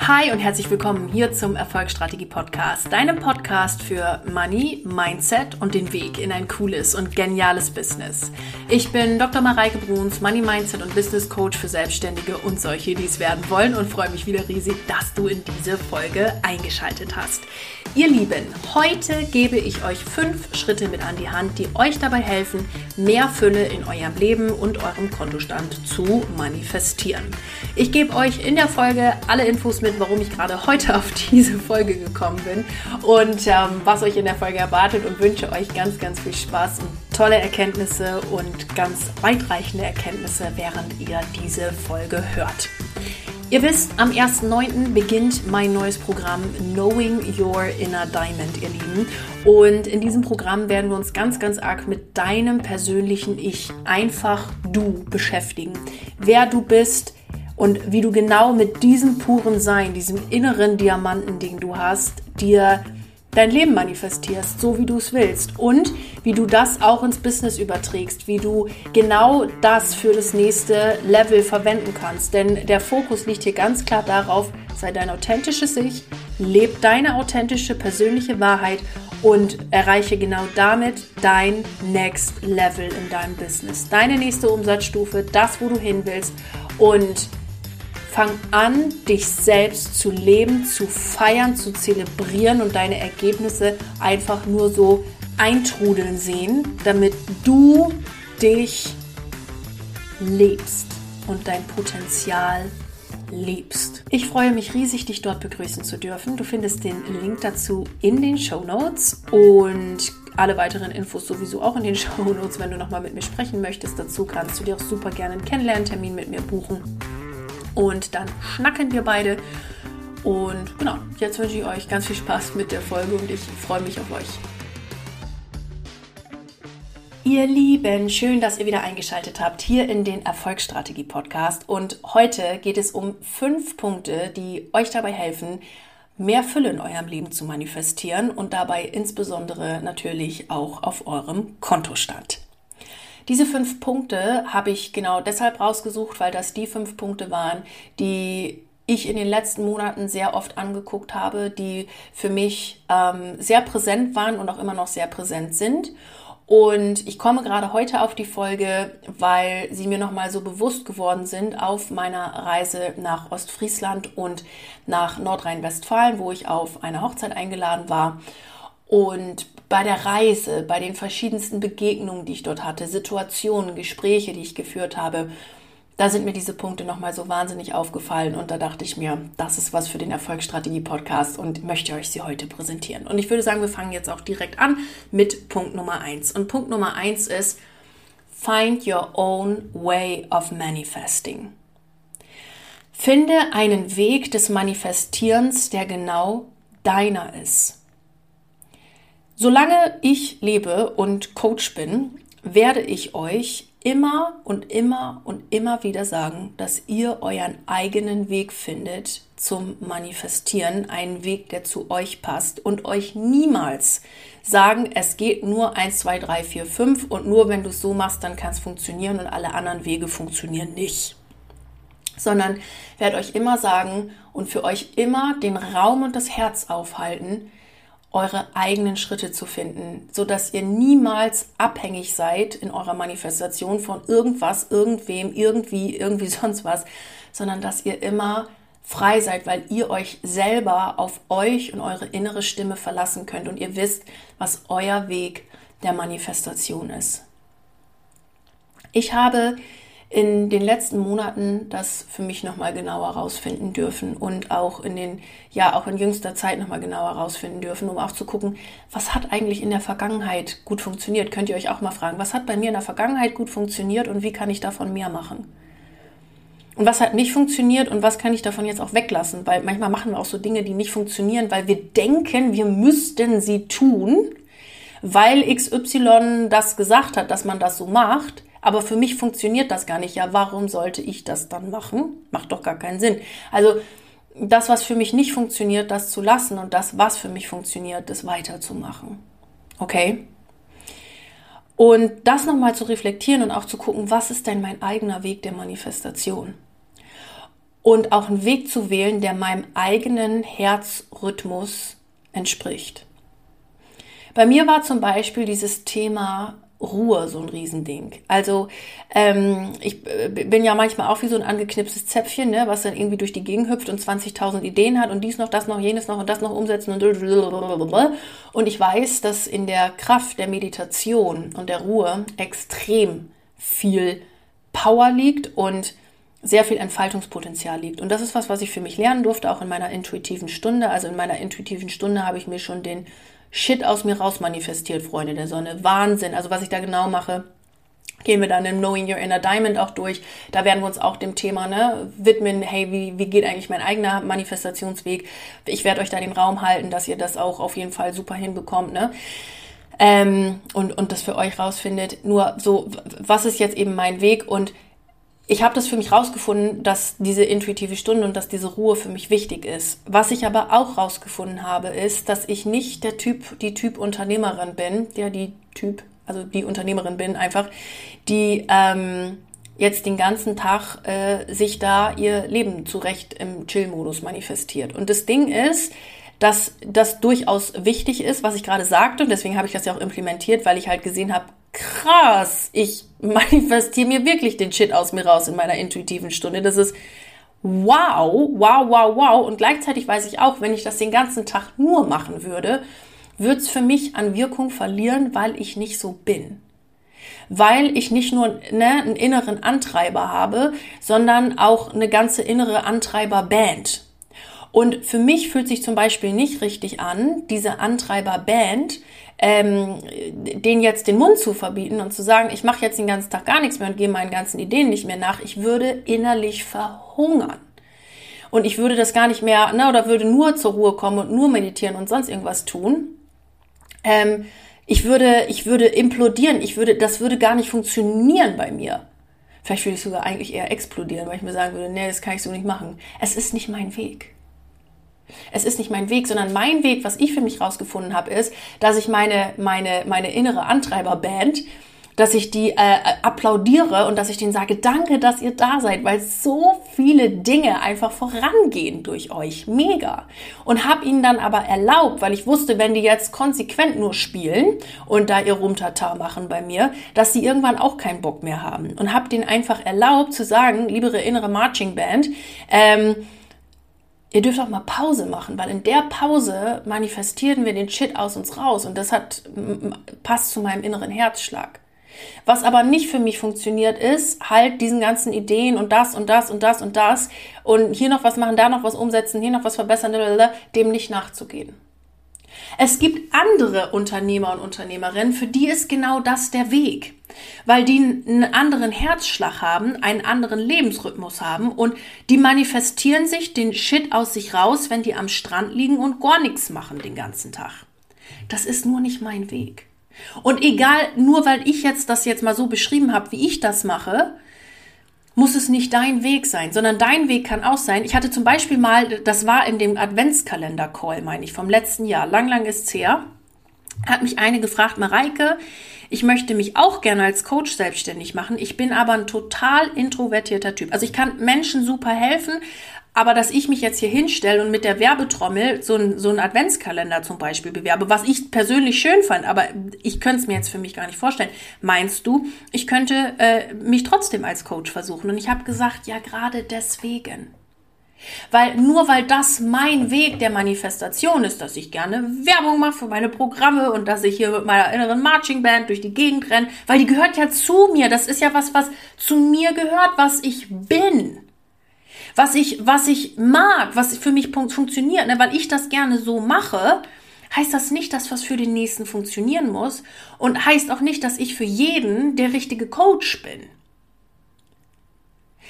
Hi und herzlich willkommen hier zum Erfolgsstrategie Podcast, deinem Podcast für Money, Mindset und den Weg in ein cooles und geniales Business. Ich bin Dr. Mareike Bruns, Money Mindset und Business Coach für Selbstständige und solche, die es werden wollen und freue mich wieder riesig, dass du in diese Folge eingeschaltet hast. Ihr Lieben, heute gebe ich euch fünf Schritte mit an die Hand, die euch dabei helfen, mehr Fülle in eurem Leben und eurem Kontostand zu manifestieren. Ich gebe euch in der Folge alle Infos mit, warum ich gerade heute auf diese Folge gekommen bin und ähm, was euch in der Folge erwartet und wünsche euch ganz, ganz viel Spaß und tolle Erkenntnisse und ganz weitreichende Erkenntnisse, während ihr diese Folge hört. Ihr wisst, am 1.9. beginnt mein neues Programm Knowing Your Inner Diamond, ihr Lieben. Und in diesem Programm werden wir uns ganz, ganz arg mit deinem persönlichen Ich, einfach du, beschäftigen. Wer du bist und wie du genau mit diesem puren Sein, diesem inneren Diamanten, den du hast, dir dein Leben manifestierst, so wie du es willst. Und wie du das auch ins Business überträgst, wie du genau das für das nächste Level verwenden kannst. Denn der Fokus liegt hier ganz klar darauf, sei dein authentisches Ich, leb deine authentische persönliche Wahrheit und erreiche genau damit dein Next Level in deinem Business, deine nächste Umsatzstufe, das, wo du hin willst. Und Fang an, dich selbst zu leben, zu feiern, zu zelebrieren und deine Ergebnisse einfach nur so eintrudeln sehen, damit du dich lebst und dein Potenzial lebst. Ich freue mich riesig, dich dort begrüßen zu dürfen. Du findest den Link dazu in den Show Notes und alle weiteren Infos sowieso auch in den Show Notes. Wenn du nochmal mit mir sprechen möchtest, dazu kannst du dir auch super gerne einen Kennenlerntermin mit mir buchen. Und dann schnacken wir beide. Und genau, jetzt wünsche ich euch ganz viel Spaß mit der Folge und ich freue mich auf euch. Ihr Lieben, schön, dass ihr wieder eingeschaltet habt hier in den Erfolgsstrategie Podcast. Und heute geht es um fünf Punkte, die euch dabei helfen, mehr Fülle in eurem Leben zu manifestieren und dabei insbesondere natürlich auch auf eurem Kontostand. Diese fünf Punkte habe ich genau deshalb rausgesucht, weil das die fünf Punkte waren, die ich in den letzten Monaten sehr oft angeguckt habe, die für mich ähm, sehr präsent waren und auch immer noch sehr präsent sind. Und ich komme gerade heute auf die Folge, weil sie mir nochmal so bewusst geworden sind auf meiner Reise nach Ostfriesland und nach Nordrhein-Westfalen, wo ich auf eine Hochzeit eingeladen war. Und bei der Reise, bei den verschiedensten Begegnungen, die ich dort hatte, Situationen, Gespräche, die ich geführt habe, da sind mir diese Punkte nochmal so wahnsinnig aufgefallen und da dachte ich mir, das ist was für den Erfolgsstrategie-Podcast und möchte euch sie heute präsentieren. Und ich würde sagen, wir fangen jetzt auch direkt an mit Punkt Nummer eins. Und Punkt Nummer eins ist, find your own way of manifesting. Finde einen Weg des Manifestierens, der genau deiner ist. Solange ich lebe und Coach bin, werde ich euch immer und immer und immer wieder sagen, dass ihr euren eigenen Weg findet zum Manifestieren, einen Weg, der zu euch passt und euch niemals sagen, es geht nur 1, 2, 3, 4, 5 und nur wenn du es so machst, dann kann es funktionieren und alle anderen Wege funktionieren nicht. Sondern werde euch immer sagen und für euch immer den Raum und das Herz aufhalten, eure eigenen Schritte zu finden, so dass ihr niemals abhängig seid in eurer Manifestation von irgendwas, irgendwem, irgendwie, irgendwie sonst was, sondern dass ihr immer frei seid, weil ihr euch selber auf euch und eure innere Stimme verlassen könnt und ihr wisst, was euer Weg der Manifestation ist. Ich habe in den letzten Monaten das für mich nochmal genauer rausfinden dürfen und auch in den, ja, auch in jüngster Zeit nochmal genauer rausfinden dürfen, um auch zu gucken, was hat eigentlich in der Vergangenheit gut funktioniert? Könnt ihr euch auch mal fragen, was hat bei mir in der Vergangenheit gut funktioniert und wie kann ich davon mehr machen? Und was hat nicht funktioniert und was kann ich davon jetzt auch weglassen? Weil manchmal machen wir auch so Dinge, die nicht funktionieren, weil wir denken, wir müssten sie tun, weil XY das gesagt hat, dass man das so macht. Aber für mich funktioniert das gar nicht. Ja, warum sollte ich das dann machen? Macht doch gar keinen Sinn. Also das, was für mich nicht funktioniert, das zu lassen und das, was für mich funktioniert, das weiterzumachen. Okay? Und das nochmal zu reflektieren und auch zu gucken, was ist denn mein eigener Weg der Manifestation? und auch einen Weg zu wählen, der meinem eigenen Herzrhythmus entspricht. Bei mir war zum Beispiel dieses Thema Ruhe so ein Riesending. Also ähm, ich äh, bin ja manchmal auch wie so ein angeknipstes Zäpfchen, ne, was dann irgendwie durch die Gegend hüpft und 20.000 Ideen hat und dies noch, das noch, jenes noch und das noch umsetzen und und ich weiß, dass in der Kraft der Meditation und der Ruhe extrem viel Power liegt und sehr viel Entfaltungspotenzial liegt. Und das ist was, was ich für mich lernen durfte, auch in meiner intuitiven Stunde. Also in meiner intuitiven Stunde habe ich mir schon den Shit aus mir raus manifestiert, Freunde der Sonne. Wahnsinn. Also was ich da genau mache, gehen wir dann im Knowing Your Inner Diamond auch durch. Da werden wir uns auch dem Thema ne, widmen, hey, wie, wie geht eigentlich mein eigener Manifestationsweg? Ich werde euch da den Raum halten, dass ihr das auch auf jeden Fall super hinbekommt. Ne? Ähm, und, und das für euch rausfindet. Nur so, was ist jetzt eben mein Weg? Und ich habe das für mich rausgefunden, dass diese intuitive Stunde und dass diese Ruhe für mich wichtig ist. Was ich aber auch rausgefunden habe, ist, dass ich nicht der Typ, die Typ Unternehmerin bin, der die Typ, also die Unternehmerin bin einfach, die ähm, jetzt den ganzen Tag äh, sich da ihr Leben zurecht im Chill-Modus manifestiert. Und das Ding ist, dass das durchaus wichtig ist, was ich gerade sagte. Und deswegen habe ich das ja auch implementiert, weil ich halt gesehen habe, krass, ich manifestiere mir wirklich den Shit aus mir raus in meiner intuitiven Stunde. Das ist wow, wow, wow, wow. Und gleichzeitig weiß ich auch, wenn ich das den ganzen Tag nur machen würde, würde es für mich an Wirkung verlieren, weil ich nicht so bin. Weil ich nicht nur ne, einen inneren Antreiber habe, sondern auch eine ganze innere Antreiberband. Und für mich fühlt sich zum Beispiel nicht richtig an, diese Antreiberband ähm, den jetzt den Mund zu verbieten und zu sagen, ich mache jetzt den ganzen Tag gar nichts mehr und gehe meinen ganzen Ideen nicht mehr nach, ich würde innerlich verhungern. Und ich würde das gar nicht mehr, ne, oder würde nur zur Ruhe kommen und nur meditieren und sonst irgendwas tun. Ähm, ich würde, ich würde implodieren, ich würde, das würde gar nicht funktionieren bei mir. Vielleicht würde ich sogar eigentlich eher explodieren, weil ich mir sagen würde, nee, das kann ich so nicht machen. Es ist nicht mein Weg. Es ist nicht mein Weg, sondern mein Weg, was ich für mich rausgefunden habe, ist, dass ich meine, meine, meine innere Antreiberband, dass ich die äh, applaudiere und dass ich denen sage, danke, dass ihr da seid, weil so viele Dinge einfach vorangehen durch euch. Mega. Und habe ihnen dann aber erlaubt, weil ich wusste, wenn die jetzt konsequent nur spielen und da ihr Rumtata machen bei mir, dass sie irgendwann auch keinen Bock mehr haben. Und habe denen einfach erlaubt zu sagen, liebere innere Marching Band, ähm, ihr dürft auch mal Pause machen, weil in der Pause manifestieren wir den Shit aus uns raus und das hat, passt zu meinem inneren Herzschlag. Was aber nicht für mich funktioniert, ist halt diesen ganzen Ideen und das und das und das und das und hier noch was machen, da noch was umsetzen, hier noch was verbessern, dem nicht nachzugehen. Es gibt andere Unternehmer und Unternehmerinnen, für die ist genau das der Weg, weil die einen anderen Herzschlag haben, einen anderen Lebensrhythmus haben und die manifestieren sich den Shit aus sich raus, wenn die am Strand liegen und gar nichts machen den ganzen Tag. Das ist nur nicht mein Weg. Und egal, nur weil ich jetzt das jetzt mal so beschrieben habe, wie ich das mache, muss es nicht dein Weg sein, sondern dein Weg kann auch sein. Ich hatte zum Beispiel mal, das war in dem Adventskalender-Call, meine ich, vom letzten Jahr, lang, lang ist es her, hat mich eine gefragt, Mareike, ich möchte mich auch gerne als Coach selbstständig machen. Ich bin aber ein total introvertierter Typ. Also ich kann Menschen super helfen, aber dass ich mich jetzt hier hinstelle und mit der Werbetrommel so ein, so Adventskalender zum Beispiel bewerbe, was ich persönlich schön fand, aber ich könnte es mir jetzt für mich gar nicht vorstellen. Meinst du, ich könnte äh, mich trotzdem als Coach versuchen? Und ich habe gesagt, ja, gerade deswegen. Weil nur weil das mein Weg der Manifestation ist, dass ich gerne Werbung mache für meine Programme und dass ich hier mit meiner inneren Marching Band durch die Gegend renne, weil die gehört ja zu mir. Das ist ja was, was zu mir gehört, was ich bin was ich, was ich mag, was für mich funktioniert, ne? weil ich das gerne so mache, heißt das nicht, dass was für den nächsten funktionieren muss und heißt auch nicht, dass ich für jeden der richtige Coach bin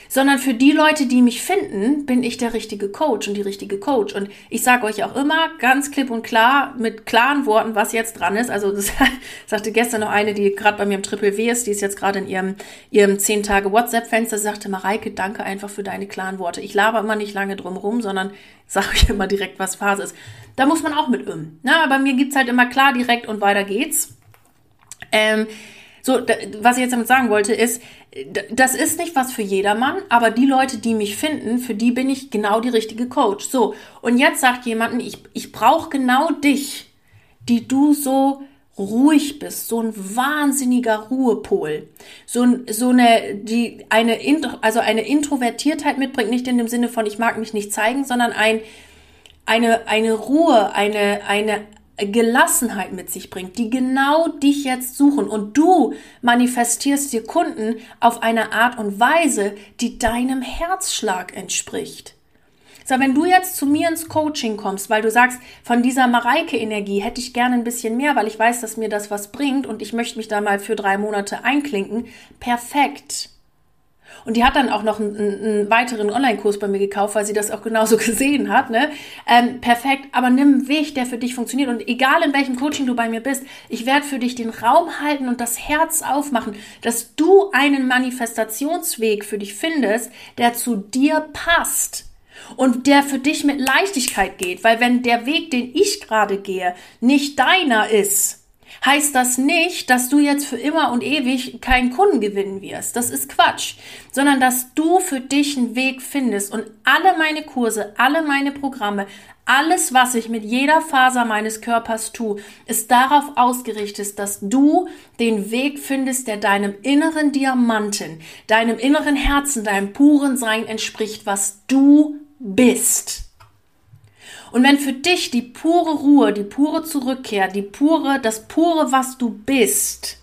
sondern für die Leute, die mich finden, bin ich der richtige Coach und die richtige Coach. Und ich sage euch auch immer ganz klipp und klar mit klaren Worten, was jetzt dran ist. Also das sagte gestern noch eine, die gerade bei mir im Triple W ist, die ist jetzt gerade in ihrem, ihrem 10 Tage WhatsApp-Fenster, sagte Mareike, danke einfach für deine klaren Worte. Ich laber immer nicht lange drum rum, sondern sage euch immer direkt, was Phase ist. Da muss man auch mit üben. Na, bei mir gibt's halt immer klar, direkt und weiter geht's. Ähm, so, was ich jetzt damit sagen wollte, ist, das ist nicht was für jedermann, aber die Leute, die mich finden, für die bin ich genau die richtige Coach. So, und jetzt sagt jemand, ich, ich brauche genau dich, die du so ruhig bist, so ein wahnsinniger Ruhepol, so, so eine, die eine, also eine Introvertiertheit mitbringt, nicht in dem Sinne von ich mag mich nicht zeigen, sondern ein, eine, eine Ruhe, eine, eine Gelassenheit mit sich bringt, die genau dich jetzt suchen und du manifestierst dir Kunden auf eine Art und Weise, die deinem Herzschlag entspricht. So, wenn du jetzt zu mir ins Coaching kommst, weil du sagst, von dieser Mareike-Energie hätte ich gerne ein bisschen mehr, weil ich weiß, dass mir das was bringt und ich möchte mich da mal für drei Monate einklinken, perfekt. Und die hat dann auch noch einen, einen weiteren Online-Kurs bei mir gekauft, weil sie das auch genauso gesehen hat. Ne? Ähm, perfekt, aber nimm einen Weg, der für dich funktioniert. Und egal in welchem Coaching du bei mir bist, ich werde für dich den Raum halten und das Herz aufmachen, dass du einen Manifestationsweg für dich findest, der zu dir passt und der für dich mit Leichtigkeit geht. Weil wenn der Weg, den ich gerade gehe, nicht deiner ist, heißt das nicht, dass du jetzt für immer und ewig keinen Kunden gewinnen wirst. Das ist Quatsch. Sondern dass du für dich einen Weg findest. Und alle meine Kurse, alle meine Programme, alles, was ich mit jeder Faser meines Körpers tue, ist darauf ausgerichtet, dass du den Weg findest, der deinem inneren Diamanten, deinem inneren Herzen, deinem puren Sein entspricht, was du bist. Und wenn für dich die pure Ruhe, die pure Zurückkehr, die pure, das pure, was du bist,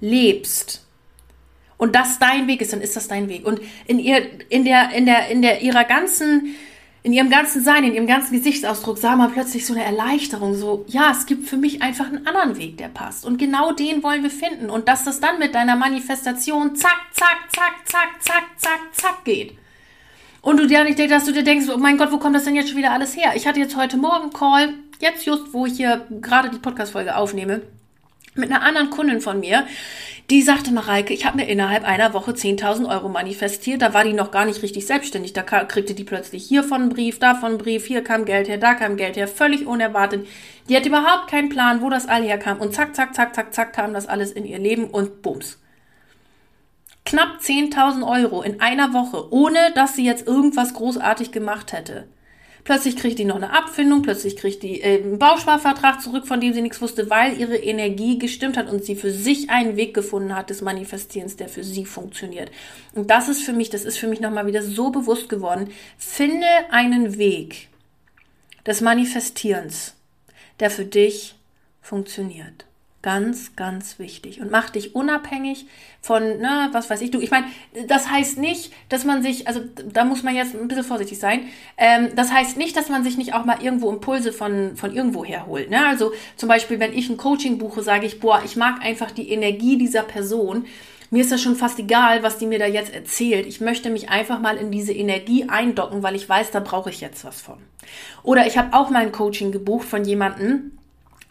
lebst, und das dein Weg ist, dann ist das dein Weg. Und in ihr, in der, in der, in der, ihrer ganzen, in ihrem ganzen Sein, in ihrem ganzen Gesichtsausdruck sah man plötzlich so eine Erleichterung, so, ja, es gibt für mich einfach einen anderen Weg, der passt. Und genau den wollen wir finden. Und dass das dann mit deiner Manifestation zack, zack, zack, zack, zack, zack, zack geht. Und du dir nicht denkst, dass du dir denkst, oh mein Gott, wo kommt das denn jetzt schon wieder alles her? Ich hatte jetzt heute Morgen Call, jetzt just, wo ich hier gerade die Podcast-Folge aufnehme, mit einer anderen Kundin von mir, die sagte, Mareike, ich habe mir innerhalb einer Woche 10.000 Euro manifestiert. Da war die noch gar nicht richtig selbstständig. Da kriegte die plötzlich hiervon einen Brief, davon einen Brief, hier kam Geld her, da kam Geld her, völlig unerwartet. Die hatte überhaupt keinen Plan, wo das all herkam. Und zack, zack, zack, zack, zack kam das alles in ihr Leben und bums knapp 10.000 Euro in einer Woche, ohne dass sie jetzt irgendwas großartig gemacht hätte. Plötzlich kriegt die noch eine Abfindung, plötzlich kriegt die äh, einen Bausparvertrag zurück, von dem sie nichts wusste, weil ihre Energie gestimmt hat und sie für sich einen Weg gefunden hat des Manifestierens, der für sie funktioniert. Und das ist für mich, das ist für mich nochmal wieder so bewusst geworden. Finde einen Weg des Manifestierens, der für dich funktioniert. Ganz, ganz wichtig. Und mach dich unabhängig von, ne, was weiß ich, du. Ich meine, das heißt nicht, dass man sich, also da muss man jetzt ein bisschen vorsichtig sein. Ähm, das heißt nicht, dass man sich nicht auch mal irgendwo Impulse von, von irgendwo herholt. Ne? Also zum Beispiel, wenn ich ein Coaching buche, sage ich, boah, ich mag einfach die Energie dieser Person. Mir ist das schon fast egal, was die mir da jetzt erzählt. Ich möchte mich einfach mal in diese Energie eindocken, weil ich weiß, da brauche ich jetzt was von. Oder ich habe auch mal ein Coaching gebucht von jemandem,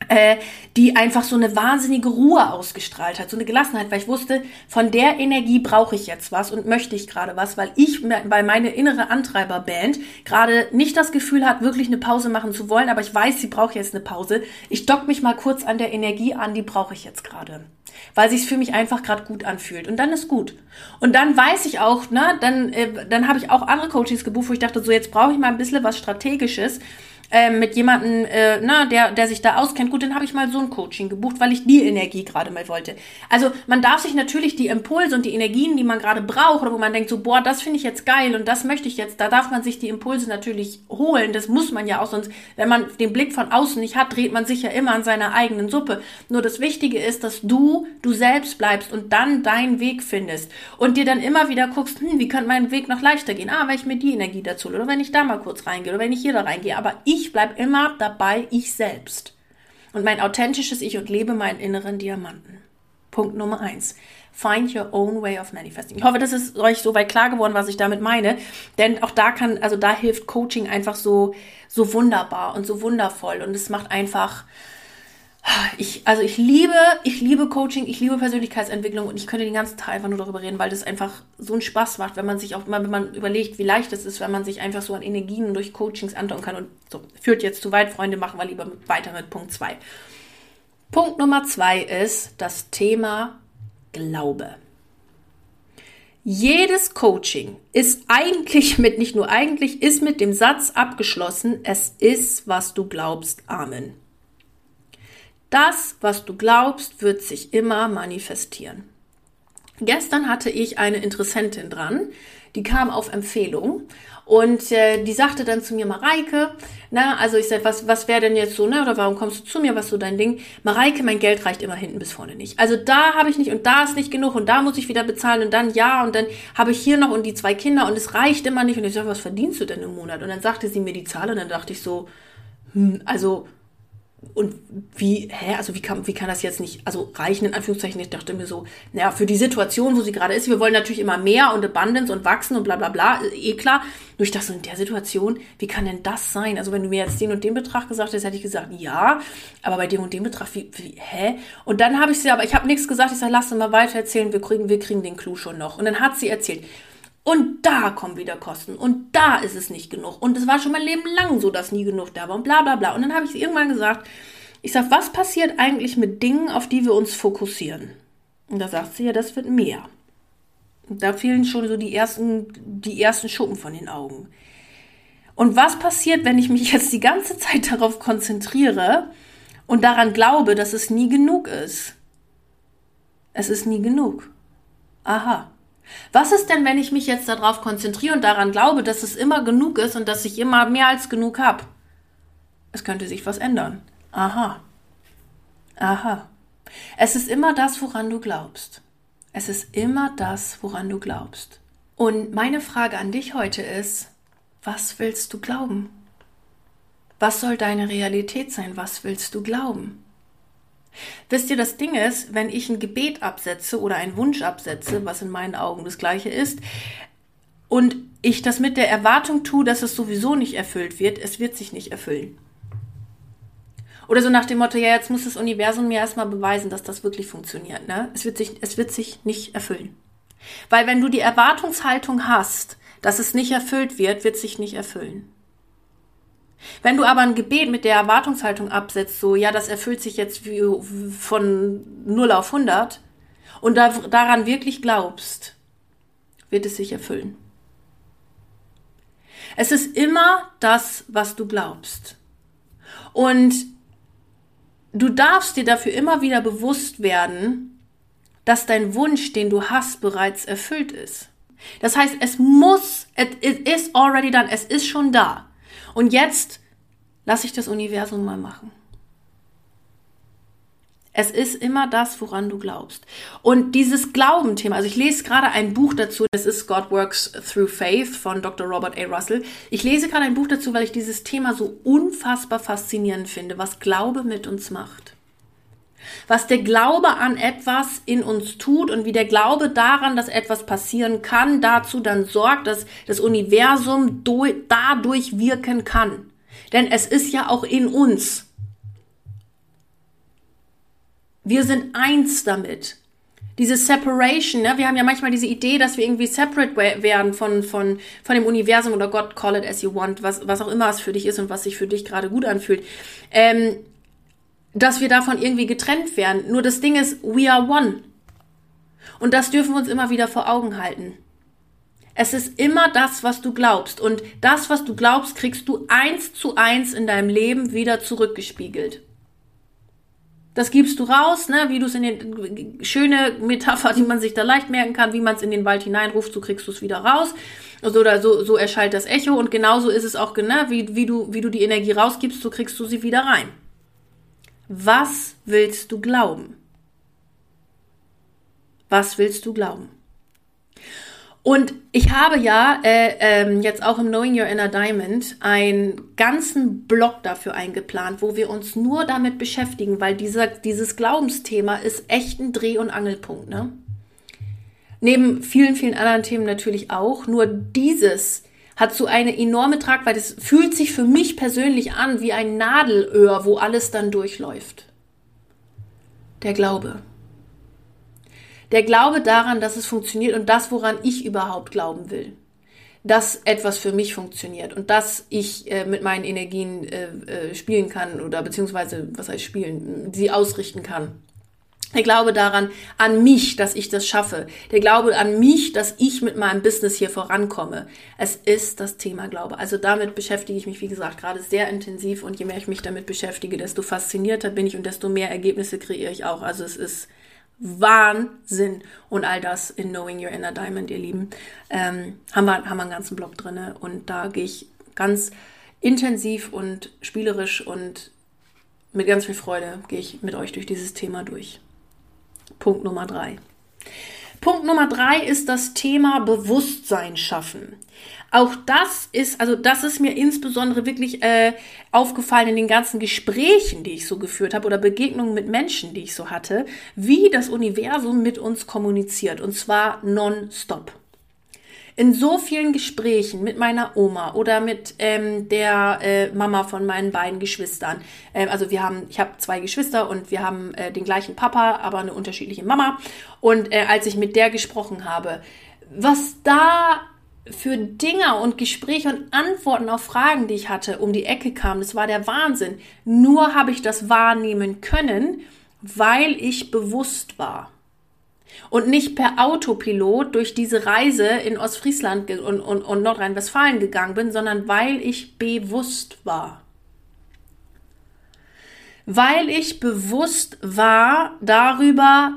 äh, die einfach so eine wahnsinnige Ruhe ausgestrahlt hat, so eine Gelassenheit, weil ich wusste, von der Energie brauche ich jetzt was und möchte ich gerade was, weil ich bei meine innere Antreiberband gerade nicht das Gefühl hat, wirklich eine Pause machen zu wollen, aber ich weiß, sie braucht jetzt eine Pause. Ich dock mich mal kurz an der Energie an, die brauche ich jetzt gerade weil sich für mich einfach gerade gut anfühlt und dann ist gut. Und dann weiß ich auch, ne, dann äh, dann habe ich auch andere Coaches gebucht, wo ich dachte, so jetzt brauche ich mal ein bisschen was strategisches äh, mit jemandem, äh, na, der, der sich da auskennt, gut, dann habe ich mal so ein Coaching gebucht, weil ich die Energie gerade mal wollte. Also man darf sich natürlich die Impulse und die Energien, die man gerade braucht, oder wo man denkt, so, boah, das finde ich jetzt geil und das möchte ich jetzt, da darf man sich die Impulse natürlich holen. Das muss man ja auch, sonst, wenn man den Blick von außen nicht hat, dreht man sich ja immer an seiner eigenen Suppe. Nur das Wichtige ist, dass du du selbst bleibst und dann deinen Weg findest und dir dann immer wieder guckst, hm, wie könnte mein Weg noch leichter gehen? Ah, wenn ich mir die Energie dazu oder wenn ich da mal kurz reingehe oder wenn ich hier da reingehe. Aber ich ich bleibe immer dabei, ich selbst. Und mein authentisches Ich und lebe meinen inneren Diamanten. Punkt Nummer eins. Find your own way of manifesting. Ich hoffe, das ist euch soweit klar geworden, was ich damit meine. Denn auch da kann, also da hilft Coaching einfach so, so wunderbar und so wundervoll. Und es macht einfach, ich, also ich liebe, ich liebe Coaching, ich liebe Persönlichkeitsentwicklung und ich könnte den ganzen Tag einfach nur darüber reden, weil das einfach so einen Spaß macht, wenn man sich auch wenn man überlegt, wie leicht es ist, wenn man sich einfach so an Energien durch Coachings andocken kann. Und so, führt jetzt zu weit, Freunde, machen wir lieber weiter mit Punkt zwei. Punkt Nummer zwei ist das Thema Glaube. Jedes Coaching ist eigentlich mit, nicht nur eigentlich, ist mit dem Satz abgeschlossen, es ist, was du glaubst. Amen. Das, was du glaubst, wird sich immer manifestieren. Gestern hatte ich eine Interessentin dran, die kam auf Empfehlung und äh, die sagte dann zu mir, Mareike, na, also ich sag, was, was wäre denn jetzt so, ne, oder warum kommst du zu mir, was so dein Ding? Mareike, mein Geld reicht immer hinten bis vorne nicht. Also da habe ich nicht und da ist nicht genug und da muss ich wieder bezahlen und dann ja und dann habe ich hier noch und die zwei Kinder und es reicht immer nicht und ich sage, was verdienst du denn im Monat? Und dann sagte sie mir die Zahl und dann dachte ich so, hm, also und wie, hä, also wie kann, wie kann das jetzt nicht, also reichen in Anführungszeichen, ich dachte mir so, naja, für die Situation, wo sie gerade ist, wir wollen natürlich immer mehr und Abundance und wachsen und bla bla bla, eh klar. Nur ich dachte so, in der Situation, wie kann denn das sein? Also wenn du mir jetzt den und den Betrag gesagt hättest, hätte ich gesagt, ja, aber bei dem und dem Betrag, wie, wie hä? Und dann habe ich sie, aber ich habe nichts gesagt, ich sage, lass uns mal weiter erzählen, wir kriegen, wir kriegen den Clou schon noch. Und dann hat sie erzählt, und da kommen wieder Kosten. Und da ist es nicht genug. Und es war schon mein Leben lang so, dass nie genug da war. Und bla bla bla. Und dann habe ich irgendwann gesagt, ich sage, was passiert eigentlich mit Dingen, auf die wir uns fokussieren? Und da sagt sie ja, das wird mehr. Und da fehlen schon so die ersten, die ersten Schuppen von den Augen. Und was passiert, wenn ich mich jetzt die ganze Zeit darauf konzentriere und daran glaube, dass es nie genug ist? Es ist nie genug. Aha. Was ist denn, wenn ich mich jetzt darauf konzentriere und daran glaube, dass es immer genug ist und dass ich immer mehr als genug habe? Es könnte sich was ändern. Aha. Aha. Es ist immer das, woran du glaubst. Es ist immer das, woran du glaubst. Und meine Frage an dich heute ist, was willst du glauben? Was soll deine Realität sein? Was willst du glauben? Wisst ihr, das Ding ist, wenn ich ein Gebet absetze oder einen Wunsch absetze, was in meinen Augen das gleiche ist, und ich das mit der Erwartung tue, dass es sowieso nicht erfüllt wird, es wird sich nicht erfüllen. Oder so nach dem Motto, ja, jetzt muss das Universum mir erstmal beweisen, dass das wirklich funktioniert. Ne? Es, wird sich, es wird sich nicht erfüllen. Weil wenn du die Erwartungshaltung hast, dass es nicht erfüllt wird, wird sich nicht erfüllen. Wenn du aber ein Gebet mit der Erwartungshaltung absetzt, so, ja, das erfüllt sich jetzt wie von 0 auf 100 und da, daran wirklich glaubst, wird es sich erfüllen. Es ist immer das, was du glaubst. Und du darfst dir dafür immer wieder bewusst werden, dass dein Wunsch, den du hast, bereits erfüllt ist. Das heißt, es muss, it, it is already done, es ist schon da. Und jetzt lasse ich das Universum mal machen. Es ist immer das, woran du glaubst. Und dieses Glaubenthema, also ich lese gerade ein Buch dazu, das ist God Works Through Faith von Dr. Robert A. Russell. Ich lese gerade ein Buch dazu, weil ich dieses Thema so unfassbar faszinierend finde, was Glaube mit uns macht. Was der Glaube an etwas in uns tut und wie der Glaube daran, dass etwas passieren kann, dazu dann sorgt, dass das Universum dadurch wirken kann. Denn es ist ja auch in uns. Wir sind eins damit. Diese Separation, ne? wir haben ja manchmal diese Idee, dass wir irgendwie separate werden von, von, von dem Universum oder Gott, call it as you want, was, was auch immer es für dich ist und was sich für dich gerade gut anfühlt. Ähm, dass wir davon irgendwie getrennt werden. Nur das Ding ist, we are one. Und das dürfen wir uns immer wieder vor Augen halten. Es ist immer das, was du glaubst. Und das, was du glaubst, kriegst du eins zu eins in deinem Leben wieder zurückgespiegelt. Das gibst du raus, ne, wie du es in den schöne Metapher, die man sich da leicht merken kann, wie man es in den Wald hineinruft, so kriegst du es wieder raus. Also oder so, so erschallt das Echo und genauso ist es auch, ne, wie, wie du, wie du die Energie rausgibst, so kriegst du sie wieder rein. Was willst du glauben? Was willst du glauben? Und ich habe ja äh, ähm, jetzt auch im Knowing Your Inner Diamond einen ganzen Blog dafür eingeplant, wo wir uns nur damit beschäftigen, weil dieser, dieses Glaubensthema ist echt ein Dreh- und Angelpunkt. Ne? Neben vielen, vielen anderen Themen natürlich auch. Nur dieses hat so eine enorme Tragweite. Es fühlt sich für mich persönlich an wie ein Nadelöhr, wo alles dann durchläuft. Der Glaube. Der Glaube daran, dass es funktioniert und das, woran ich überhaupt glauben will. Dass etwas für mich funktioniert und dass ich äh, mit meinen Energien äh, äh, spielen kann oder beziehungsweise, was heißt spielen, sie ausrichten kann. Der Glaube daran, an mich, dass ich das schaffe. Der Glaube an mich, dass ich mit meinem Business hier vorankomme. Es ist das Thema Glaube. Also damit beschäftige ich mich, wie gesagt, gerade sehr intensiv und je mehr ich mich damit beschäftige, desto faszinierter bin ich und desto mehr Ergebnisse kreiere ich auch. Also es ist Wahnsinn. Und all das in Knowing Your Inner Diamond, ihr Lieben, ähm, haben, wir, haben wir einen ganzen Blog drin. Und da gehe ich ganz intensiv und spielerisch und mit ganz viel Freude gehe ich mit euch durch dieses Thema durch. Punkt Nummer drei. Punkt Nummer drei ist das Thema Bewusstsein schaffen. Auch das ist, also das ist mir insbesondere wirklich äh, aufgefallen in den ganzen Gesprächen, die ich so geführt habe oder Begegnungen mit Menschen, die ich so hatte, wie das Universum mit uns kommuniziert und zwar non-stop in so vielen Gesprächen mit meiner Oma oder mit ähm, der äh, Mama von meinen beiden Geschwistern. Ähm, also wir haben, ich habe zwei Geschwister und wir haben äh, den gleichen Papa, aber eine unterschiedliche Mama. Und äh, als ich mit der gesprochen habe, was da für Dinge und Gespräche und Antworten auf Fragen, die ich hatte, um die Ecke kam, das war der Wahnsinn. Nur habe ich das wahrnehmen können, weil ich bewusst war und nicht per Autopilot durch diese Reise in Ostfriesland und, und, und Nordrhein-Westfalen gegangen bin, sondern weil ich bewusst war. Weil ich bewusst war darüber,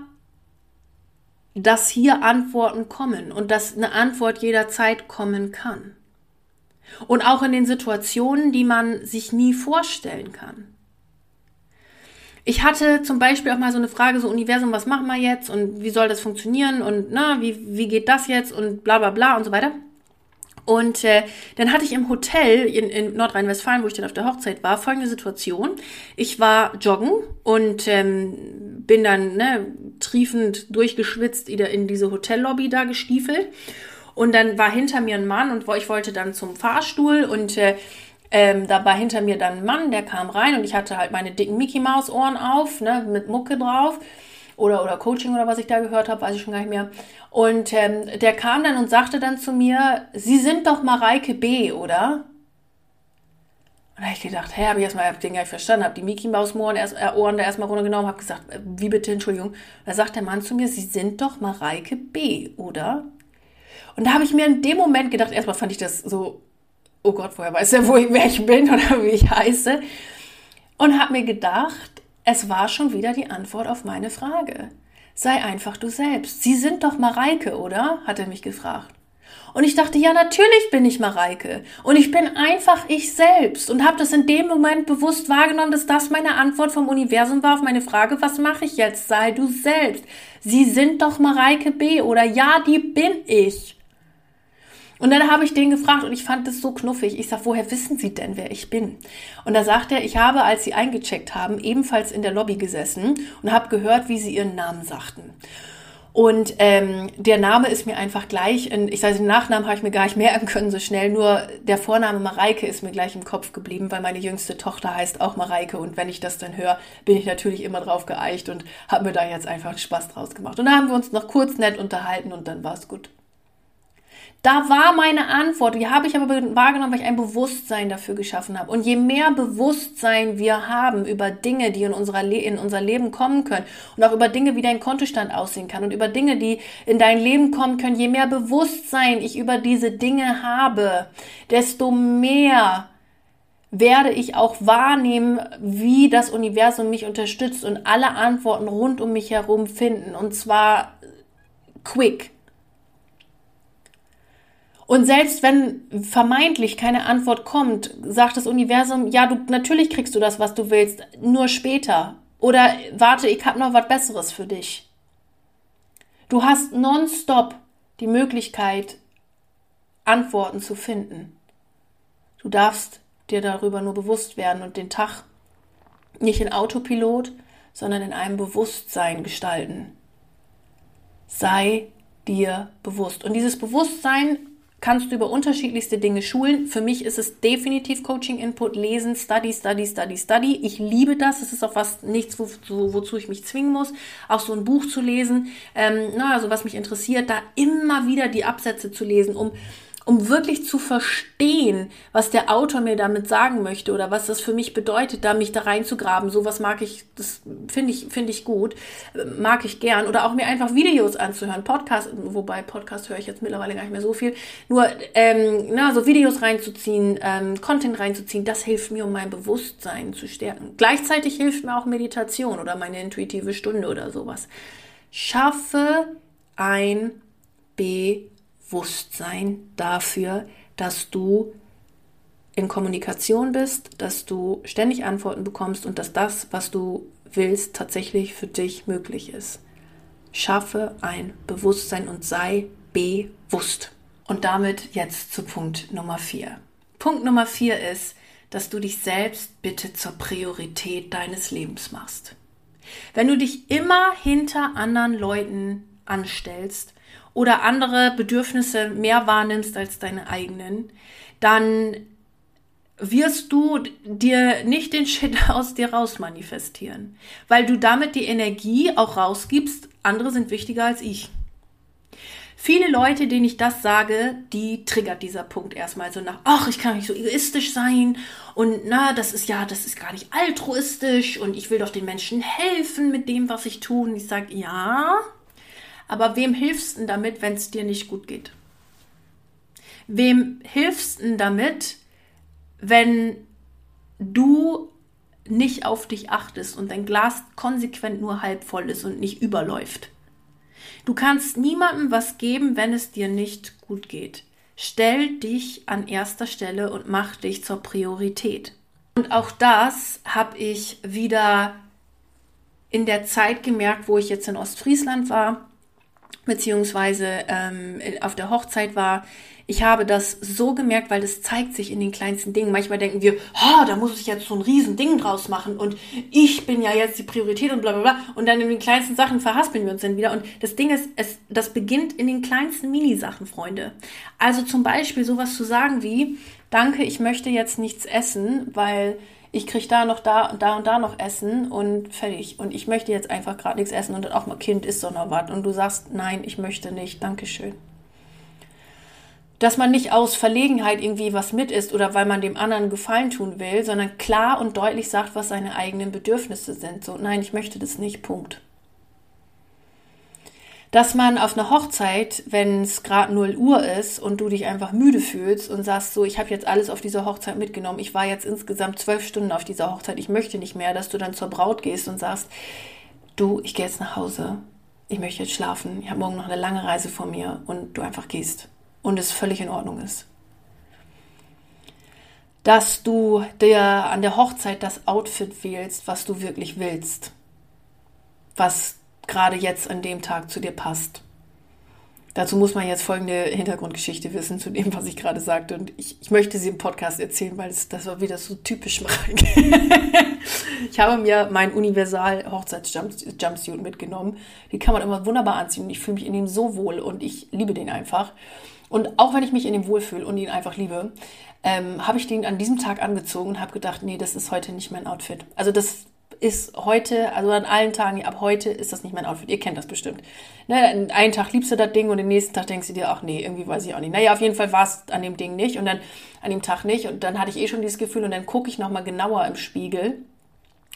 dass hier Antworten kommen und dass eine Antwort jederzeit kommen kann. Und auch in den Situationen, die man sich nie vorstellen kann. Ich hatte zum Beispiel auch mal so eine Frage, so Universum, was machen wir jetzt und wie soll das funktionieren und na, wie, wie geht das jetzt und bla bla bla und so weiter. Und äh, dann hatte ich im Hotel in, in Nordrhein-Westfalen, wo ich dann auf der Hochzeit war, folgende Situation. Ich war joggen und ähm, bin dann ne, triefend durchgeschwitzt wieder in diese Hotellobby da gestiefelt. Und dann war hinter mir ein Mann und ich wollte dann zum Fahrstuhl und äh, ähm, da war hinter mir dann ein Mann, der kam rein und ich hatte halt meine dicken Mickey Maus Ohren auf, ne, mit Mucke drauf. Oder, oder Coaching oder was ich da gehört habe, weiß ich schon gar nicht mehr. Und ähm, der kam dann und sagte dann zu mir, Sie sind doch Mareike B., oder? Und da habe ich gedacht, hä, habe ich erstmal den gar nicht verstanden, habe die Mickey Maus Ohren, erst, äh, Ohren da erstmal runtergenommen, habe gesagt, äh, wie bitte, Entschuldigung. Da sagt der Mann zu mir, Sie sind doch Mareike B., oder? Und da habe ich mir in dem Moment gedacht, erstmal fand ich das so oh Gott, woher weiß er, wo ich, wer ich bin oder wie ich heiße? Und habe mir gedacht, es war schon wieder die Antwort auf meine Frage. Sei einfach du selbst. Sie sind doch Mareike, oder? hat er mich gefragt. Und ich dachte, ja, natürlich bin ich Mareike. Und ich bin einfach ich selbst. Und habe das in dem Moment bewusst wahrgenommen, dass das meine Antwort vom Universum war auf meine Frage, was mache ich jetzt? Sei du selbst. Sie sind doch Mareike B. Oder ja, die bin ich. Und dann habe ich den gefragt und ich fand das so knuffig. Ich sag, woher wissen Sie denn, wer ich bin? Und da sagt er, ich habe, als Sie eingecheckt haben, ebenfalls in der Lobby gesessen und habe gehört, wie Sie Ihren Namen sagten. Und ähm, der Name ist mir einfach gleich, in, ich sage, den Nachnamen habe ich mir gar nicht merken können so schnell, nur der Vorname Mareike ist mir gleich im Kopf geblieben, weil meine jüngste Tochter heißt auch Mareike und wenn ich das dann höre, bin ich natürlich immer drauf geeicht und habe mir da jetzt einfach Spaß draus gemacht. Und da haben wir uns noch kurz nett unterhalten und dann war es gut. Da war meine Antwort. Die habe ich aber wahrgenommen, weil ich ein Bewusstsein dafür geschaffen habe. Und je mehr Bewusstsein wir haben über Dinge, die in, unserer Le in unser Leben kommen können und auch über Dinge, wie dein Kontostand aussehen kann und über Dinge, die in dein Leben kommen können, je mehr Bewusstsein ich über diese Dinge habe, desto mehr werde ich auch wahrnehmen, wie das Universum mich unterstützt und alle Antworten rund um mich herum finden. Und zwar quick und selbst wenn vermeintlich keine Antwort kommt, sagt das Universum, ja, du natürlich kriegst du das, was du willst, nur später. Oder warte, ich habe noch was Besseres für dich. Du hast nonstop die Möglichkeit, Antworten zu finden. Du darfst dir darüber nur bewusst werden und den Tag nicht in Autopilot, sondern in einem Bewusstsein gestalten. Sei dir bewusst. Und dieses Bewusstsein kannst du über unterschiedlichste Dinge schulen. Für mich ist es definitiv Coaching Input, Lesen, Study, Study, Study, Study. Ich liebe das. Es ist auch fast nichts, wozu, wozu ich mich zwingen muss. Auch so ein Buch zu lesen, ähm, na, also was mich interessiert, da immer wieder die Absätze zu lesen, um um wirklich zu verstehen, was der Autor mir damit sagen möchte oder was das für mich bedeutet, da mich da reinzugraben. Sowas mag ich, das finde ich, finde ich gut, mag ich gern. Oder auch mir einfach Videos anzuhören, Podcast, wobei Podcast höre ich jetzt mittlerweile gar nicht mehr so viel. Nur, ähm, na, so Videos reinzuziehen, ähm, Content reinzuziehen, das hilft mir, um mein Bewusstsein zu stärken. Gleichzeitig hilft mir auch Meditation oder meine intuitive Stunde oder sowas. Schaffe ein Bewusstsein dafür, dass du in Kommunikation bist, dass du ständig Antworten bekommst und dass das, was du willst, tatsächlich für dich möglich ist. Schaffe ein Bewusstsein und sei bewusst. Und damit jetzt zu Punkt Nummer vier. Punkt Nummer vier ist, dass du dich selbst bitte zur Priorität deines Lebens machst. Wenn du dich immer hinter anderen Leuten anstellst oder andere Bedürfnisse mehr wahrnimmst als deine eigenen, dann wirst du dir nicht den Shit aus dir raus manifestieren, weil du damit die Energie auch rausgibst, andere sind wichtiger als ich. Viele Leute, denen ich das sage, die triggert dieser Punkt erstmal so nach, ach, ich kann nicht so egoistisch sein und na, das ist ja, das ist gar nicht altruistisch und ich will doch den Menschen helfen mit dem, was ich tue. Und ich sage, ja, aber wem hilfst du damit, wenn es dir nicht gut geht? Wem hilfst du damit, wenn du nicht auf dich achtest und dein Glas konsequent nur halb voll ist und nicht überläuft? Du kannst niemandem was geben, wenn es dir nicht gut geht. Stell dich an erster Stelle und mach dich zur Priorität. Und auch das habe ich wieder in der Zeit gemerkt, wo ich jetzt in Ostfriesland war beziehungsweise ähm, auf der Hochzeit war. Ich habe das so gemerkt, weil das zeigt sich in den kleinsten Dingen. Manchmal denken wir, oh, da muss ich jetzt so ein riesen Ding draus machen und ich bin ja jetzt die Priorität und bla bla bla. Und dann in den kleinsten Sachen verhaspeln wir uns dann wieder. Und das Ding ist, es, das beginnt in den kleinsten Minisachen, Freunde. Also zum Beispiel sowas zu sagen wie, danke, ich möchte jetzt nichts essen, weil ich kriege da noch da und da und da noch Essen und fertig. Und ich möchte jetzt einfach gerade nichts essen und dann auch mal Kind ist doch noch was. Und du sagst, nein, ich möchte nicht, Dankeschön. Dass man nicht aus Verlegenheit irgendwie was mit isst oder weil man dem anderen Gefallen tun will, sondern klar und deutlich sagt, was seine eigenen Bedürfnisse sind. So, nein, ich möchte das nicht, Punkt dass man auf einer Hochzeit, wenn es gerade 0 Uhr ist und du dich einfach müde fühlst und sagst so, ich habe jetzt alles auf dieser Hochzeit mitgenommen, ich war jetzt insgesamt zwölf Stunden auf dieser Hochzeit, ich möchte nicht mehr, dass du dann zur Braut gehst und sagst, du, ich gehe jetzt nach Hause, ich möchte jetzt schlafen, ich habe morgen noch eine lange Reise vor mir und du einfach gehst und es völlig in Ordnung ist. Dass du dir an der Hochzeit das Outfit wählst, was du wirklich willst, was gerade jetzt an dem Tag zu dir passt. Dazu muss man jetzt folgende Hintergrundgeschichte wissen zu dem, was ich gerade sagte. Und ich, ich möchte sie im Podcast erzählen, weil es, das war wieder so typisch Marek. ich habe mir mein Universal-Hochzeits-Jumpsuit mitgenommen. Die kann man immer wunderbar anziehen. Und ich fühle mich in dem so wohl und ich liebe den einfach. Und auch wenn ich mich in dem wohlfühle und ihn einfach liebe, ähm, habe ich den an diesem Tag angezogen und habe gedacht, nee, das ist heute nicht mein Outfit. Also das ist heute, also an allen Tagen, ab heute ist das nicht mein Outfit. Ihr kennt das bestimmt. Ne, einen Tag liebst du das Ding und den nächsten Tag denkst du dir, ach nee, irgendwie weiß ich auch nicht. Naja, auf jeden Fall war es an dem Ding nicht und dann an dem Tag nicht. Und dann hatte ich eh schon dieses Gefühl und dann gucke ich nochmal genauer im Spiegel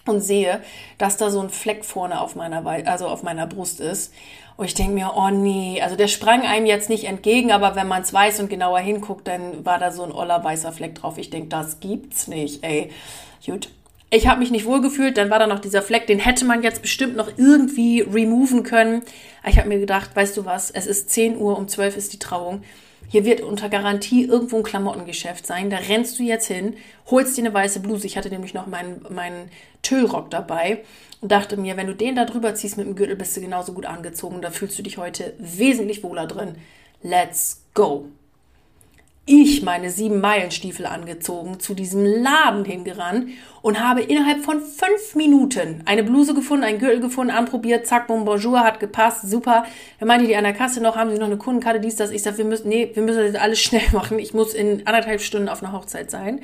und sehe, dass da so ein Fleck vorne auf meiner, also auf meiner Brust ist. Und ich denke mir, oh nee, also der sprang einem jetzt nicht entgegen, aber wenn man es weiß und genauer hinguckt, dann war da so ein oller weißer Fleck drauf. Ich denke, das gibt's nicht, ey. Gut, ich habe mich nicht wohlgefühlt, dann war da noch dieser Fleck, den hätte man jetzt bestimmt noch irgendwie removen können. Ich habe mir gedacht, weißt du was, es ist 10 Uhr, um 12 ist die Trauung. Hier wird unter Garantie irgendwo ein Klamottengeschäft sein. Da rennst du jetzt hin, holst dir eine weiße Bluse. Ich hatte nämlich noch meinen, meinen Tüllrock dabei und dachte mir, wenn du den da drüber ziehst mit dem Gürtel, bist du genauso gut angezogen. Da fühlst du dich heute wesentlich wohler drin. Let's go ich meine sieben Meilenstiefel angezogen, zu diesem Laden hingerannt und habe innerhalb von fünf Minuten eine Bluse gefunden, einen Gürtel gefunden, anprobiert, zack, bon, bonjour, hat gepasst, super. Dann meinte die an der Kasse noch, haben Sie noch eine Kundenkarte, dies, das. Ich sage, wir müssen, nee, wir müssen das alles schnell machen. Ich muss in anderthalb Stunden auf einer Hochzeit sein.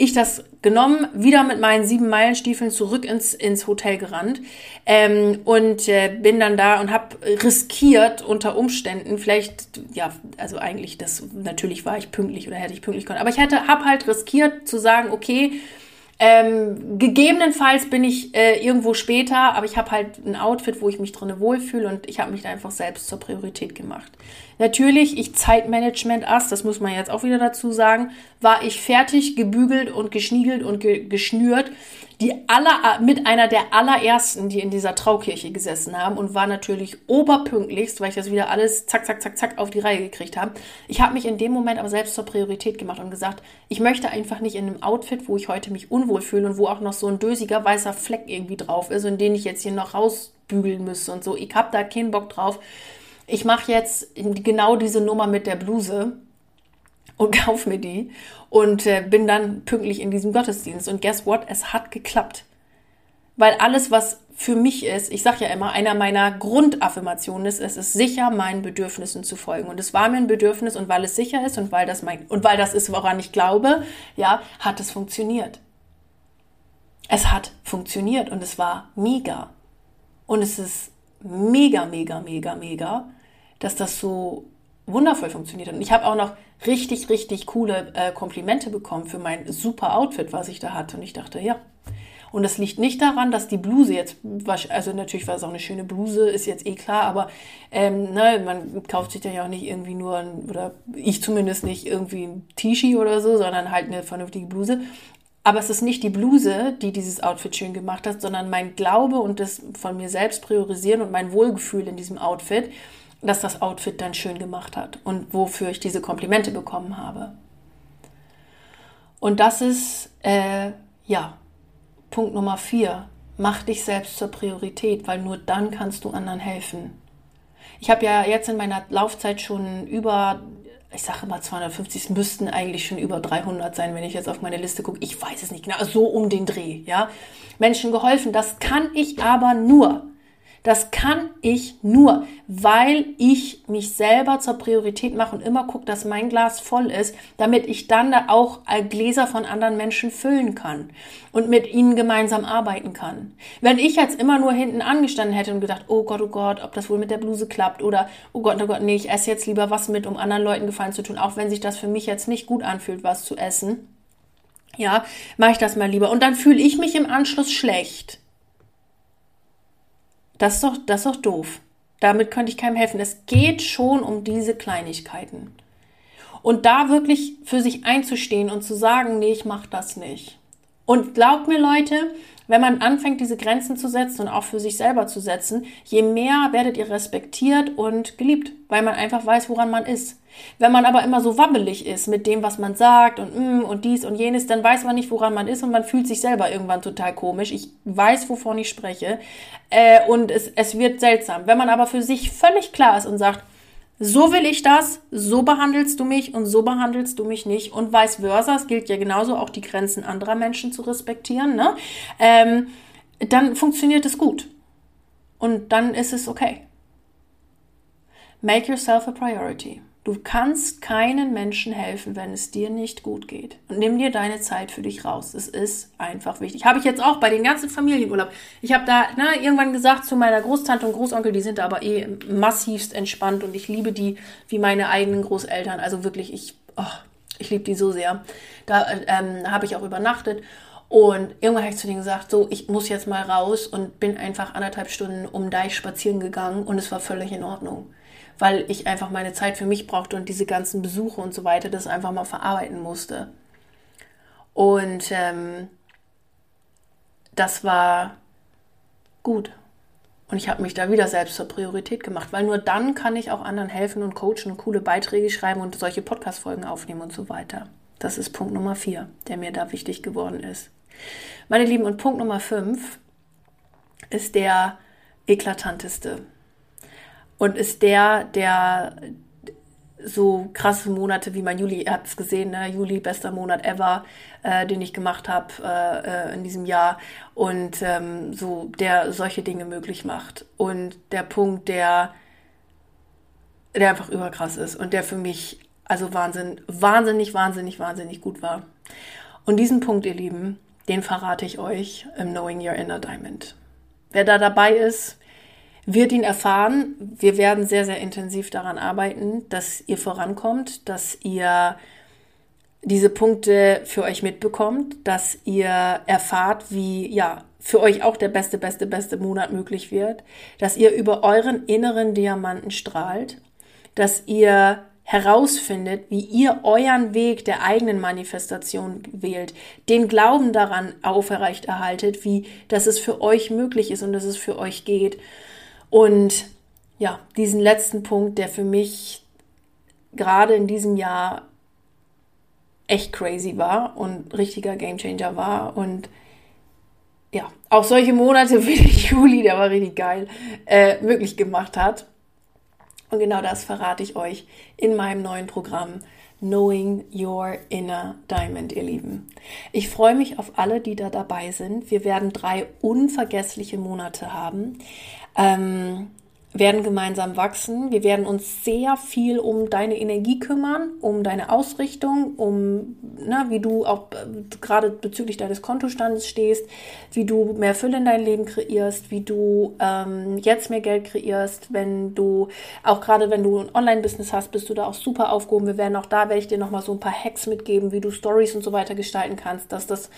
Ich das genommen, wieder mit meinen sieben Meilenstiefeln zurück ins, ins Hotel gerannt ähm, und äh, bin dann da und habe riskiert unter Umständen, vielleicht, ja, also eigentlich, das natürlich war ich pünktlich oder hätte ich pünktlich können, aber ich hätte, habe halt riskiert zu sagen, okay, ähm, gegebenenfalls bin ich äh, irgendwo später, aber ich habe halt ein Outfit, wo ich mich drinne wohlfühle und ich habe mich da einfach selbst zur Priorität gemacht. Natürlich, ich Zeitmanagement ass, das muss man jetzt auch wieder dazu sagen, war ich fertig, gebügelt und geschniegelt und ge geschnürt die aller, mit einer der allerersten, die in dieser Traukirche gesessen haben und war natürlich oberpünktlichst, weil ich das wieder alles zack, zack, zack, zack auf die Reihe gekriegt habe. Ich habe mich in dem Moment aber selbst zur Priorität gemacht und gesagt, ich möchte einfach nicht in einem Outfit, wo ich heute mich unwohl fühle und wo auch noch so ein dösiger weißer Fleck irgendwie drauf ist und den ich jetzt hier noch rausbügeln müsste und so. Ich habe da keinen Bock drauf. Ich mache jetzt genau diese Nummer mit der Bluse und kauf mir die und äh, bin dann pünktlich in diesem Gottesdienst. Und guess what? Es hat geklappt. Weil alles, was für mich ist, ich sage ja immer, einer meiner Grundaffirmationen ist, es ist sicher, meinen Bedürfnissen zu folgen. Und es war mir ein Bedürfnis und weil es sicher ist und weil das mein, und weil das ist, woran ich glaube, ja, hat es funktioniert. Es hat funktioniert und es war mega. Und es ist mega, mega, mega, mega, dass das so wundervoll funktioniert. Und ich habe auch noch richtig, richtig coole äh, Komplimente bekommen für mein super Outfit, was ich da hatte. Und ich dachte, ja. Und das liegt nicht daran, dass die Bluse jetzt, also natürlich war es auch eine schöne Bluse, ist jetzt eh klar, aber ähm, ne, man kauft sich da ja auch nicht irgendwie nur, ein, oder ich zumindest nicht irgendwie ein T-Shirt oder so, sondern halt eine vernünftige Bluse. Aber es ist nicht die Bluse, die dieses Outfit schön gemacht hat, sondern mein Glaube und das von mir selbst priorisieren und mein Wohlgefühl in diesem Outfit dass das Outfit dann schön gemacht hat und wofür ich diese Komplimente bekommen habe. Und das ist, äh, ja, Punkt Nummer vier. Mach dich selbst zur Priorität, weil nur dann kannst du anderen helfen. Ich habe ja jetzt in meiner Laufzeit schon über, ich sage mal 250, es müssten eigentlich schon über 300 sein, wenn ich jetzt auf meine Liste gucke. Ich weiß es nicht genau, so um den Dreh, ja. Menschen geholfen. Das kann ich aber nur, das kann ich nur, weil ich mich selber zur Priorität mache und immer gucke, dass mein Glas voll ist, damit ich dann auch Gläser von anderen Menschen füllen kann und mit ihnen gemeinsam arbeiten kann. Wenn ich jetzt immer nur hinten angestanden hätte und gedacht, oh Gott, oh Gott, ob das wohl mit der Bluse klappt oder oh Gott, oh Gott, nee, ich esse jetzt lieber was mit, um anderen Leuten Gefallen zu tun, auch wenn sich das für mich jetzt nicht gut anfühlt, was zu essen. Ja, mache ich das mal lieber. Und dann fühle ich mich im Anschluss schlecht. Das ist doch, das ist doch doof. Damit könnte ich keinem helfen. Es geht schon um diese Kleinigkeiten. Und da wirklich für sich einzustehen und zu sagen, nee, ich mache das nicht. Und glaubt mir, Leute, wenn man anfängt, diese Grenzen zu setzen und auch für sich selber zu setzen, je mehr werdet ihr respektiert und geliebt, weil man einfach weiß, woran man ist. Wenn man aber immer so wabbelig ist mit dem, was man sagt und mm, und dies und jenes, dann weiß man nicht, woran man ist und man fühlt sich selber irgendwann total komisch. Ich weiß, wovon ich spreche. Äh, und es, es wird seltsam. Wenn man aber für sich völlig klar ist und sagt, so will ich das, so behandelst du mich und so behandelst du mich nicht. Und vice versa, es gilt ja genauso, auch die Grenzen anderer Menschen zu respektieren, ne? Ähm, dann funktioniert es gut. Und dann ist es okay. Make yourself a priority. Du kannst keinen Menschen helfen, wenn es dir nicht gut geht. Und nimm dir deine Zeit für dich raus. Es ist einfach wichtig. Habe ich jetzt auch bei den ganzen Familienurlaub. Ich habe da na, irgendwann gesagt zu meiner Großtante und Großonkel, die sind da aber eh massivst entspannt und ich liebe die wie meine eigenen Großeltern. Also wirklich, ich, oh, ich liebe die so sehr. Da ähm, habe ich auch übernachtet. Und irgendwann habe ich zu denen gesagt, so, ich muss jetzt mal raus und bin einfach anderthalb Stunden um Deich spazieren gegangen und es war völlig in Ordnung weil ich einfach meine Zeit für mich brauchte und diese ganzen Besuche und so weiter das einfach mal verarbeiten musste. Und ähm, das war gut. Und ich habe mich da wieder selbst zur Priorität gemacht, weil nur dann kann ich auch anderen helfen und coachen und coole Beiträge schreiben und solche Podcast-Folgen aufnehmen und so weiter. Das ist Punkt Nummer vier, der mir da wichtig geworden ist. Meine Lieben, und Punkt Nummer fünf ist der eklatanteste und ist der, der so krasse Monate wie mein Juli, ihr habt es gesehen, ne? Juli, bester Monat ever, äh, den ich gemacht habe äh, äh, in diesem Jahr und ähm, so, der solche Dinge möglich macht. Und der Punkt, der, der einfach überkrass ist und der für mich also Wahnsinn, wahnsinnig, wahnsinnig, wahnsinnig gut war. Und diesen Punkt, ihr Lieben, den verrate ich euch im Knowing Your Inner Diamond. Wer da dabei ist, wird ihn erfahren. Wir werden sehr, sehr intensiv daran arbeiten, dass ihr vorankommt, dass ihr diese Punkte für euch mitbekommt, dass ihr erfahrt, wie ja für euch auch der beste, beste, beste Monat möglich wird, dass ihr über euren inneren Diamanten strahlt, dass ihr herausfindet, wie ihr euren Weg der eigenen Manifestation wählt, den Glauben daran auferreicht erhaltet, wie dass es für euch möglich ist und dass es für euch geht. Und ja, diesen letzten Punkt, der für mich gerade in diesem Jahr echt crazy war und richtiger Gamechanger war und ja, auch solche Monate wie der Juli, der war richtig geil, äh, möglich gemacht hat. Und genau das verrate ich euch in meinem neuen Programm Knowing Your Inner Diamond, ihr Lieben. Ich freue mich auf alle, die da dabei sind. Wir werden drei unvergessliche Monate haben. Ähm, werden gemeinsam wachsen. Wir werden uns sehr viel um deine Energie kümmern, um deine Ausrichtung, um, na, wie du auch äh, gerade bezüglich deines Kontostandes stehst, wie du mehr Fülle in dein Leben kreierst, wie du ähm, jetzt mehr Geld kreierst, wenn du, auch gerade wenn du ein Online-Business hast, bist du da auch super aufgehoben. Wir werden auch da, werde ich dir nochmal so ein paar Hacks mitgeben, wie du Stories und so weiter gestalten kannst, dass das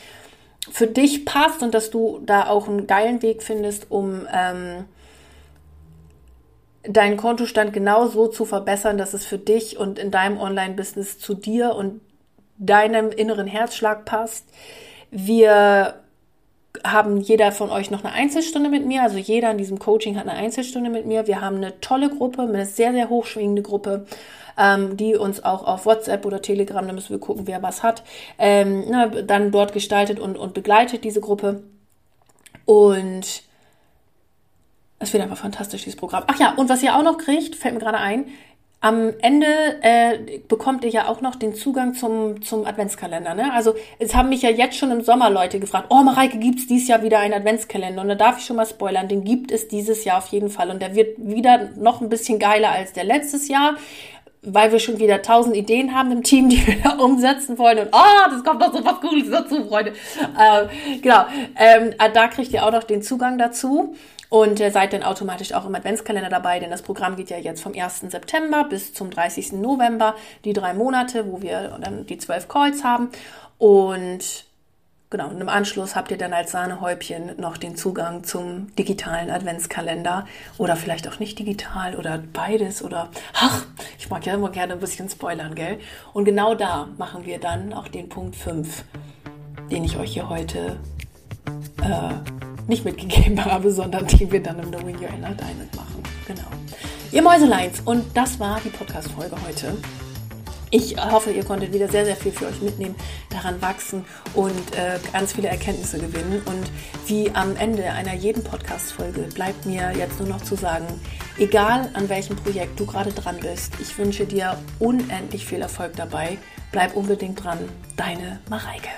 für dich passt und dass du da auch einen geilen Weg findest, um ähm, deinen Kontostand genau so zu verbessern, dass es für dich und in deinem Online-Business zu dir und deinem inneren Herzschlag passt. Wir haben jeder von euch noch eine Einzelstunde mit mir. Also jeder in diesem Coaching hat eine Einzelstunde mit mir. Wir haben eine tolle Gruppe, eine sehr, sehr hochschwingende Gruppe, ähm, die uns auch auf WhatsApp oder Telegram, da müssen wir gucken, wer was hat, ähm, na, dann dort gestaltet und, und begleitet diese Gruppe. Und es wird einfach fantastisch, dieses Programm. Ach ja, und was ihr auch noch kriegt, fällt mir gerade ein, am Ende äh, bekommt ihr ja auch noch den Zugang zum, zum Adventskalender. Ne? Also es haben mich ja jetzt schon im Sommer Leute gefragt, oh Mareike, gibt es dieses Jahr wieder einen Adventskalender? Und da darf ich schon mal spoilern, den gibt es dieses Jahr auf jeden Fall. Und der wird wieder noch ein bisschen geiler als der letztes Jahr weil wir schon wieder tausend Ideen haben im Team, die wir da umsetzen wollen. Und oh, das kommt noch so was Cooles dazu, Freunde. Äh, genau, ähm, da kriegt ihr auch noch den Zugang dazu und äh, seid dann automatisch auch im Adventskalender dabei, denn das Programm geht ja jetzt vom 1. September bis zum 30. November, die drei Monate, wo wir dann die zwölf Calls haben. Und genau, und im Anschluss habt ihr dann als Sahnehäubchen noch den Zugang zum digitalen Adventskalender oder vielleicht auch nicht digital oder beides oder ach, ich mag ja immer gerne ein bisschen spoilern, gell? Und genau da machen wir dann auch den Punkt 5, den ich euch hier heute äh, nicht mitgegeben habe, sondern die wir dann im Knowing Your Inner Diamond machen. Genau. Ihr Mäuseleins, und das war die Podcast-Folge heute. Ich hoffe, ihr konntet wieder sehr, sehr viel für euch mitnehmen, daran wachsen und äh, ganz viele Erkenntnisse gewinnen. Und wie am Ende einer jeden Podcast-Folge bleibt mir jetzt nur noch zu sagen, egal an welchem Projekt du gerade dran bist, ich wünsche dir unendlich viel Erfolg dabei. Bleib unbedingt dran. Deine Mareike.